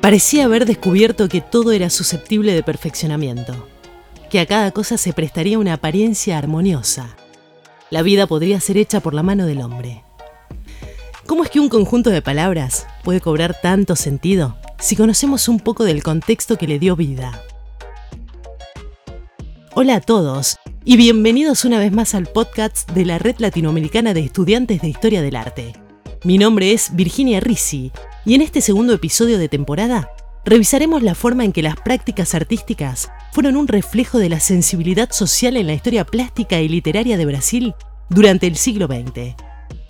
Parecía haber descubierto que todo era susceptible de perfeccionamiento, que a cada cosa se prestaría una apariencia armoniosa. La vida podría ser hecha por la mano del hombre. ¿Cómo es que un conjunto de palabras puede cobrar tanto sentido si conocemos un poco del contexto que le dio vida? Hola a todos y bienvenidos una vez más al podcast de la Red Latinoamericana de Estudiantes de Historia del Arte. Mi nombre es Virginia Risi y en este segundo episodio de temporada revisaremos la forma en que las prácticas artísticas fueron un reflejo de la sensibilidad social en la historia plástica y literaria de Brasil durante el siglo XX,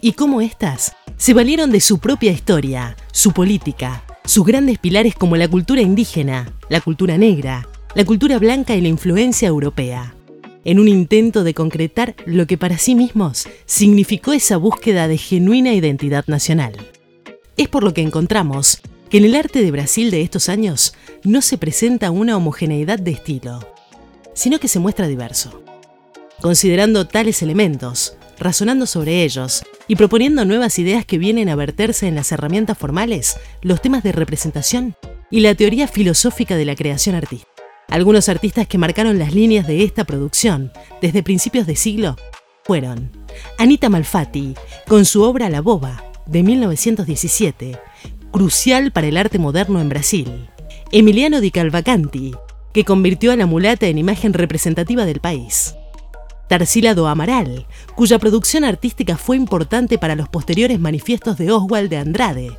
y cómo éstas se valieron de su propia historia, su política, sus grandes pilares como la cultura indígena, la cultura negra, la cultura blanca y la influencia europea, en un intento de concretar lo que para sí mismos significó esa búsqueda de genuina identidad nacional. Es por lo que encontramos que en el arte de Brasil de estos años no se presenta una homogeneidad de estilo, sino que se muestra diverso. Considerando tales elementos, razonando sobre ellos y proponiendo nuevas ideas que vienen a verterse en las herramientas formales, los temas de representación y la teoría filosófica de la creación artística. Algunos artistas que marcaron las líneas de esta producción desde principios de siglo fueron Anita Malfatti, con su obra La Boba, de 1917, crucial para el arte moderno en Brasil. Emiliano di Calvacanti, que convirtió a la mulata en imagen representativa del país. Tarsila do Amaral, cuya producción artística fue importante para los posteriores manifiestos de Oswald de Andrade.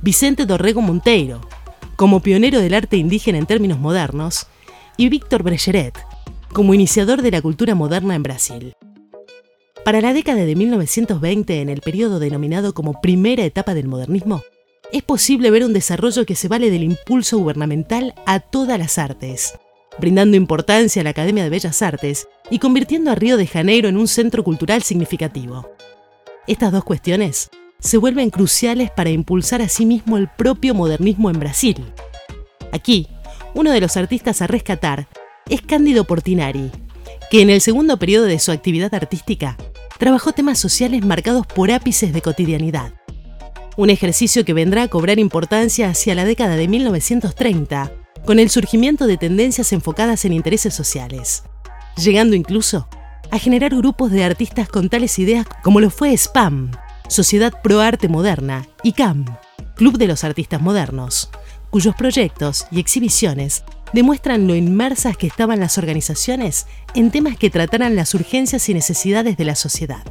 Vicente Dorrego Monteiro, como pionero del arte indígena en términos modernos, y Víctor Brecheret, como iniciador de la cultura moderna en Brasil. Para la década de 1920, en el periodo denominado como primera etapa del modernismo, es posible ver un desarrollo que se vale del impulso gubernamental a todas las artes, brindando importancia a la Academia de Bellas Artes y convirtiendo a Río de Janeiro en un centro cultural significativo. Estas dos cuestiones se vuelven cruciales para impulsar a sí el propio modernismo en Brasil. Aquí, uno de los artistas a rescatar es Cándido Portinari, que en el segundo periodo de su actividad artística trabajó temas sociales marcados por ápices de cotidianidad. Un ejercicio que vendrá a cobrar importancia hacia la década de 1930, con el surgimiento de tendencias enfocadas en intereses sociales, llegando incluso a generar grupos de artistas con tales ideas como lo fue SPAM, Sociedad Pro Arte Moderna, y CAM, Club de los Artistas Modernos, cuyos proyectos y exhibiciones demuestran lo inmersas que estaban las organizaciones en temas que trataran las urgencias y necesidades de la sociedad.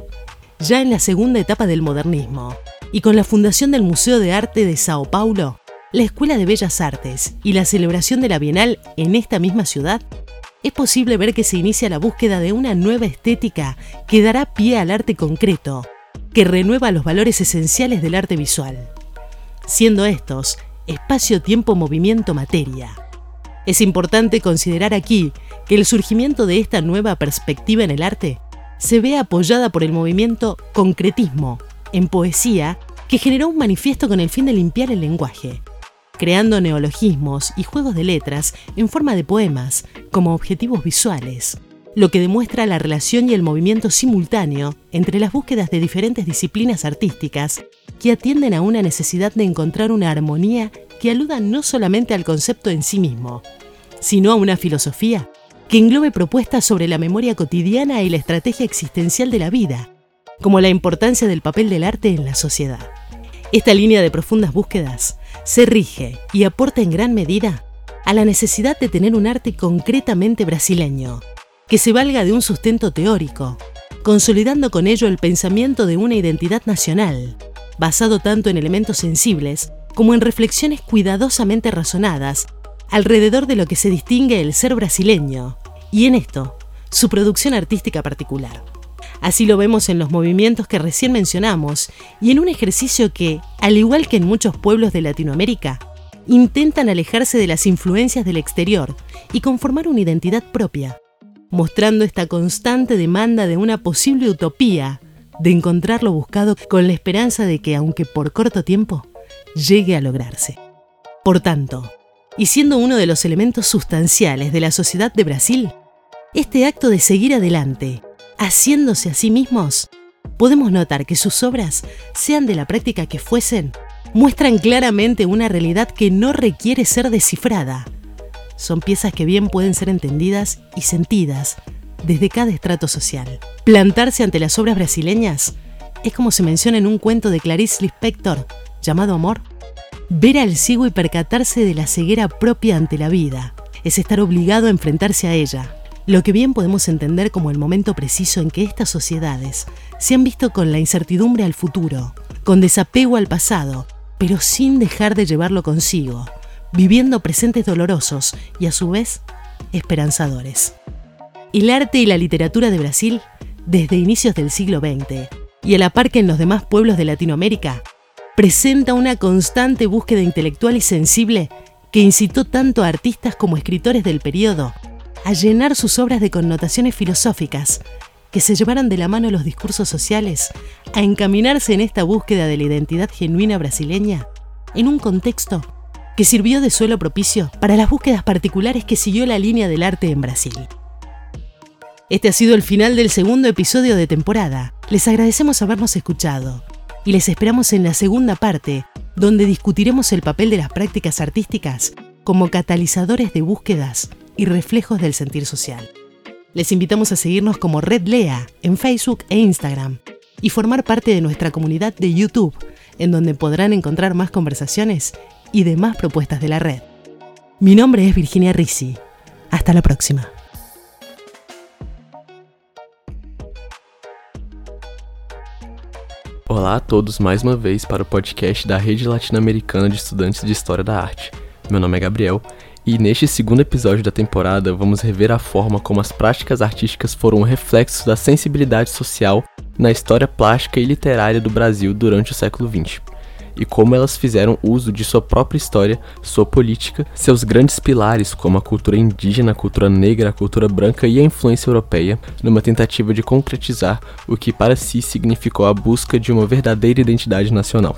Ya en la segunda etapa del modernismo, y con la fundación del Museo de Arte de Sao Paulo, la Escuela de Bellas Artes y la celebración de la Bienal en esta misma ciudad, es posible ver que se inicia la búsqueda de una nueva estética que dará pie al arte concreto, que renueva los valores esenciales del arte visual, siendo estos espacio, tiempo, movimiento, materia. Es importante considerar aquí que el surgimiento de esta nueva perspectiva en el arte se ve apoyada por el movimiento concretismo en poesía que generó un manifiesto con el fin de limpiar el lenguaje, creando neologismos y juegos de letras en forma de poemas como objetivos visuales, lo que demuestra la relación y el movimiento simultáneo entre las búsquedas de diferentes disciplinas artísticas que atienden a una necesidad de encontrar una armonía que aluda no solamente al concepto en sí mismo, sino a una filosofía que englobe propuestas sobre la memoria cotidiana y la estrategia existencial de la vida, como la importancia del papel del arte en la sociedad. Esta línea de profundas búsquedas se rige y aporta en gran medida a la necesidad de tener un arte concretamente brasileño, que se valga de un sustento teórico, consolidando con ello el pensamiento de una identidad nacional, basado tanto en elementos sensibles como en reflexiones cuidadosamente razonadas alrededor de lo que se distingue el ser brasileño, y en esto, su producción artística particular. Así lo vemos en los movimientos que recién mencionamos y en un ejercicio que, al igual que en muchos pueblos de Latinoamérica, intentan alejarse de las influencias del exterior y conformar una identidad propia, mostrando esta constante demanda de una posible utopía, de encontrar lo buscado con la esperanza de que, aunque por corto tiempo, llegue a lograrse. Por tanto, y siendo uno de los elementos sustanciales de la sociedad de Brasil, este acto de seguir adelante, haciéndose a sí mismos, podemos notar que sus obras, sean de la práctica que fuesen, muestran claramente una realidad que no requiere ser descifrada. Son piezas que bien pueden ser entendidas y sentidas desde cada estrato social. Plantarse ante las obras brasileñas es como se menciona en un cuento de Clarice Lispector llamado Amor. Ver al ciego y percatarse de la ceguera propia ante la vida es estar obligado a enfrentarse a ella, lo que bien podemos entender como el momento preciso en que estas sociedades se han visto con la incertidumbre al futuro, con desapego al pasado pero sin dejar de llevarlo consigo, viviendo presentes dolorosos y a su vez esperanzadores. El arte y la literatura de Brasil, desde inicios del siglo XX, y a la par que en los demás pueblos de Latinoamérica, presenta una constante búsqueda intelectual y sensible que incitó tanto a artistas como escritores del periodo a llenar sus obras de connotaciones filosóficas que se llevaran de la mano los discursos sociales a encaminarse en esta búsqueda de la identidad genuina brasileña en un contexto que sirvió de suelo propicio para las búsquedas particulares que siguió la línea del arte en Brasil. Este ha sido el final del segundo episodio de temporada. Les agradecemos habernos escuchado y les esperamos en la segunda parte, donde discutiremos el papel de las prácticas artísticas como catalizadores de búsquedas y reflejos del sentir social. Les invitamos a seguirnos como Red Lea en Facebook e Instagram y formar parte de nuestra comunidad de YouTube, en donde podrán encontrar más conversaciones y demás propuestas de la red. Mi nombre es Virginia Risi. Hasta la próxima. Olá a todos mais uma vez para o podcast da Rede Latino-Americana de Estudantes de História da Arte. Meu nome é Gabriel e neste segundo episódio da temporada, vamos rever a forma como as práticas artísticas foram um reflexo da sensibilidade social na história plástica e literária do Brasil durante o século XX, e como elas fizeram uso de sua própria história, sua política, seus grandes pilares como a cultura indígena, a cultura negra, a cultura branca e a influência europeia, numa tentativa de concretizar o que para si significou a busca de uma verdadeira identidade nacional.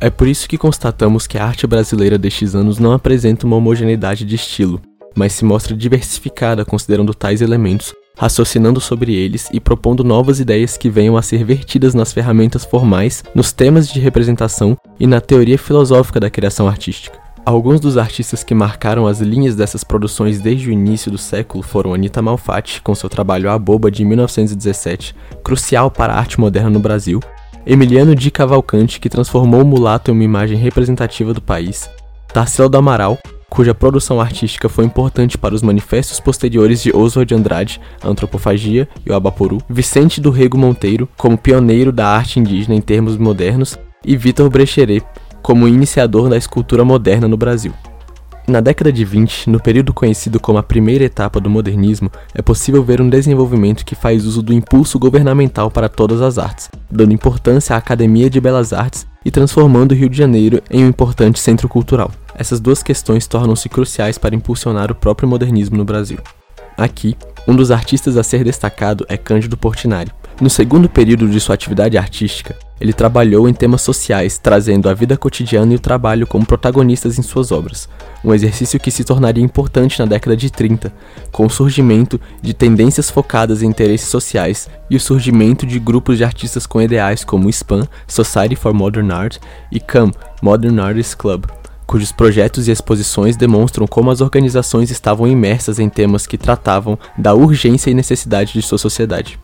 É por isso que constatamos que a arte brasileira destes anos não apresenta uma homogeneidade de estilo, mas se mostra diversificada considerando tais elementos, raciocinando sobre eles e propondo novas ideias que venham a ser vertidas nas ferramentas formais, nos temas de representação e na teoria filosófica da criação artística. Alguns dos artistas que marcaram as linhas dessas produções desde o início do século foram Anita Malfatti, com seu trabalho A Boba de 1917, crucial para a arte moderna no Brasil, Emiliano de Cavalcante, que transformou o mulato em uma imagem representativa do país, Tarsila do Amaral, cuja produção artística foi importante para os manifestos posteriores de Oswald de Andrade, Antropofagia e o Abaporu, Vicente do Rego Monteiro, como pioneiro da arte indígena em termos modernos, e Vitor Brecheret, como iniciador da escultura moderna no Brasil. Na década de 20, no período conhecido como a primeira etapa do modernismo, é possível ver um desenvolvimento que faz uso do impulso governamental para todas as artes, dando importância à Academia de Belas Artes e transformando o Rio de Janeiro em um importante centro cultural. Essas duas questões tornam-se cruciais para impulsionar o próprio modernismo no Brasil. Aqui, um dos artistas a ser destacado é Cândido Portinari. No segundo período de sua atividade artística, ele trabalhou em temas sociais, trazendo a vida cotidiana e o trabalho como protagonistas em suas obras, um exercício que se tornaria importante na década de 30, com o surgimento de tendências focadas em interesses sociais e o surgimento de grupos de artistas com ideais como o SPAN, Society for Modern Art, e CAM, Modern Artists Club, cujos projetos e exposições demonstram como as organizações estavam imersas em temas que tratavam da urgência e necessidade de sua sociedade.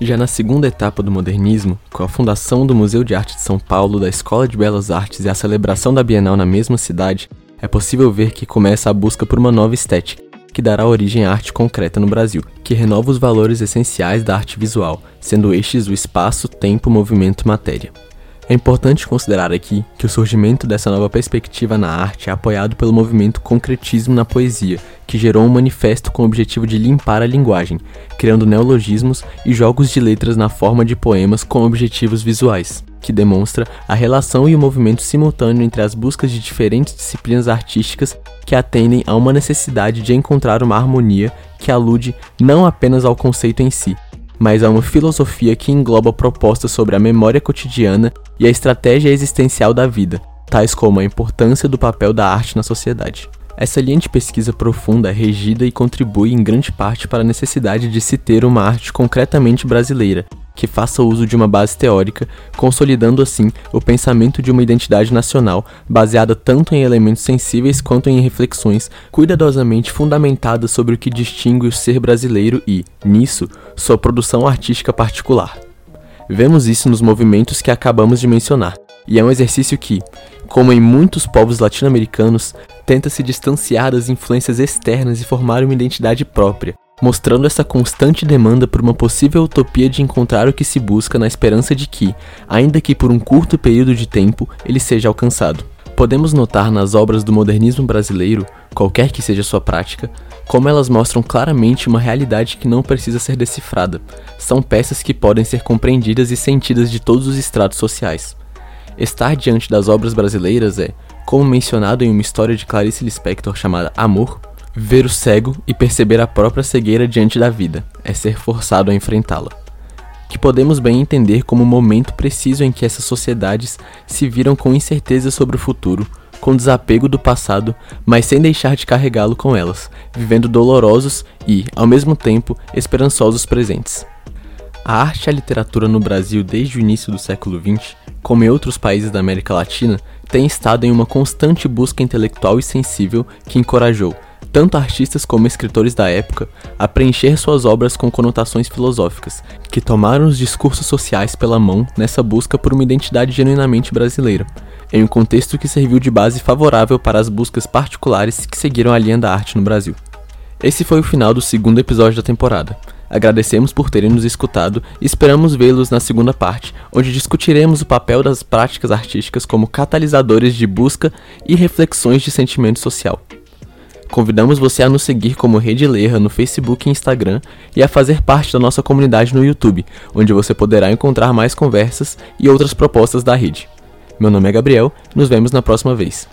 Já na segunda etapa do modernismo, com a fundação do Museu de Arte de São Paulo, da Escola de Belas Artes e a celebração da Bienal na mesma cidade, é possível ver que começa a busca por uma nova estética, que dará origem à arte concreta no Brasil, que renova os valores essenciais da arte visual, sendo estes o espaço, tempo, movimento e matéria. É importante considerar aqui que o surgimento dessa nova perspectiva na arte é apoiado pelo movimento concretismo na poesia, que gerou um manifesto com o objetivo de limpar a linguagem, criando neologismos e jogos de letras na forma de poemas com objetivos visuais, que demonstra a relação e o movimento simultâneo entre as buscas de diferentes disciplinas artísticas que atendem a uma necessidade de encontrar uma harmonia que alude não apenas ao conceito em si, mas a uma filosofia que engloba propostas sobre a memória cotidiana e a estratégia existencial da vida, tais como a importância do papel da arte na sociedade. Essa linha de pesquisa profunda é regida e contribui em grande parte para a necessidade de se ter uma arte concretamente brasileira, que faça uso de uma base teórica, consolidando assim o pensamento de uma identidade nacional baseada tanto em elementos sensíveis quanto em reflexões cuidadosamente fundamentadas sobre o que distingue o ser brasileiro e, nisso, sua produção artística particular. Vemos isso nos movimentos que acabamos de mencionar, e é um exercício que, como em muitos povos latino-americanos, tenta se distanciar das influências externas e formar uma identidade própria, mostrando essa constante demanda por uma possível utopia de encontrar o que se busca na esperança de que, ainda que por um curto período de tempo, ele seja alcançado. Podemos notar nas obras do modernismo brasileiro, qualquer que seja sua prática, como elas mostram claramente uma realidade que não precisa ser decifrada. São peças que podem ser compreendidas e sentidas de todos os estratos sociais. Estar diante das obras brasileiras é, como mencionado em uma história de Clarice Lispector chamada Amor, Ver o cego e perceber a própria cegueira diante da vida é ser forçado a enfrentá-la. Que podemos bem entender como o momento preciso em que essas sociedades se viram com incerteza sobre o futuro, com desapego do passado, mas sem deixar de carregá-lo com elas, vivendo dolorosos e, ao mesmo tempo, esperançosos presentes. A arte e a literatura no Brasil desde o início do século XX, como em outros países da América Latina, têm estado em uma constante busca intelectual e sensível que encorajou, tanto artistas como escritores da época, a preencher suas obras com conotações filosóficas, que tomaram os discursos sociais pela mão nessa busca por uma identidade genuinamente brasileira, em um contexto que serviu de base favorável para as buscas particulares que seguiram a linha da arte no Brasil. Esse foi o final do segundo episódio da temporada. Agradecemos por terem nos escutado e esperamos vê-los na segunda parte, onde discutiremos o papel das práticas artísticas como catalisadores de busca e reflexões de sentimento social. Convidamos você a nos seguir como Rede Lerra no Facebook e Instagram e a fazer parte da nossa comunidade no YouTube, onde você poderá encontrar mais conversas e outras propostas da rede. Meu nome é Gabriel, nos vemos na próxima vez.